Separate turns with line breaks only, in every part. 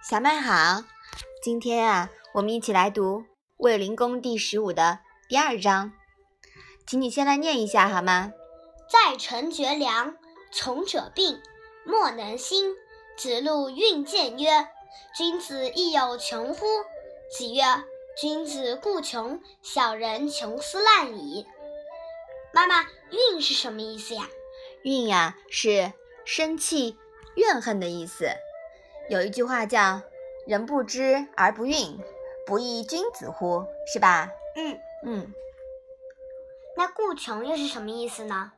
小麦好，今天啊，我们一起来读《卫灵公》第十五的第二章，请你先来念一下好吗？
在臣绝粮，穷者病，莫能兴。子路运见曰：“君子亦有穷乎？”子曰：“君子固穷，小人穷斯滥矣。”妈妈，运是什么意思呀？
运呀，是生气、怨恨的意思。有一句话叫“人不知而不愠，不亦君子乎”，是吧？
嗯
嗯。
那固穷又是什么意思呢？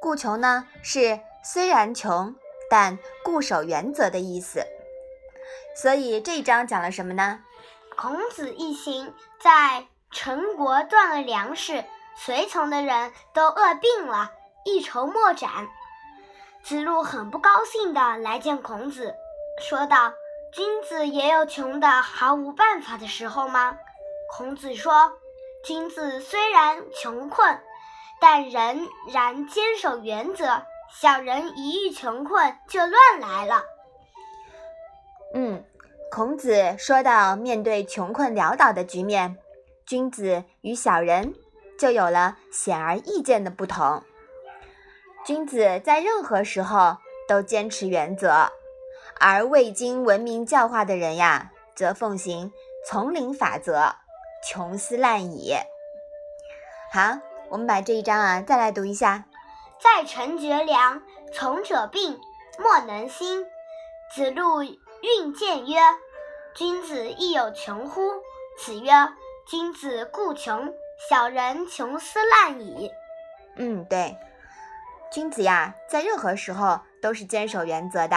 固穷呢，是虽然穷，但固守原则的意思。所以这一章讲了什么呢？
孔子一行在陈国断了粮食，随从的人都饿病了，一筹莫展。子路很不高兴的来见孔子。说道：“君子也有穷的毫无办法的时候吗？”孔子说：“君子虽然穷困，但仍然坚守原则。小人一遇穷困就乱来了。”
嗯，孔子说到，面对穷困潦倒的局面，君子与小人就有了显而易见的不同。君子在任何时候都坚持原则。而未经文明教化的人呀，则奉行丛林法则，穷斯滥矣。好，我们把这一章啊再来读一下。
在臣绝粮，从者病，莫能兴。子路运见曰：“君子亦有穷乎？”子曰：“君子固穷，小人穷斯滥矣。”
嗯，对，君子呀，在任何时候都是坚守原则的。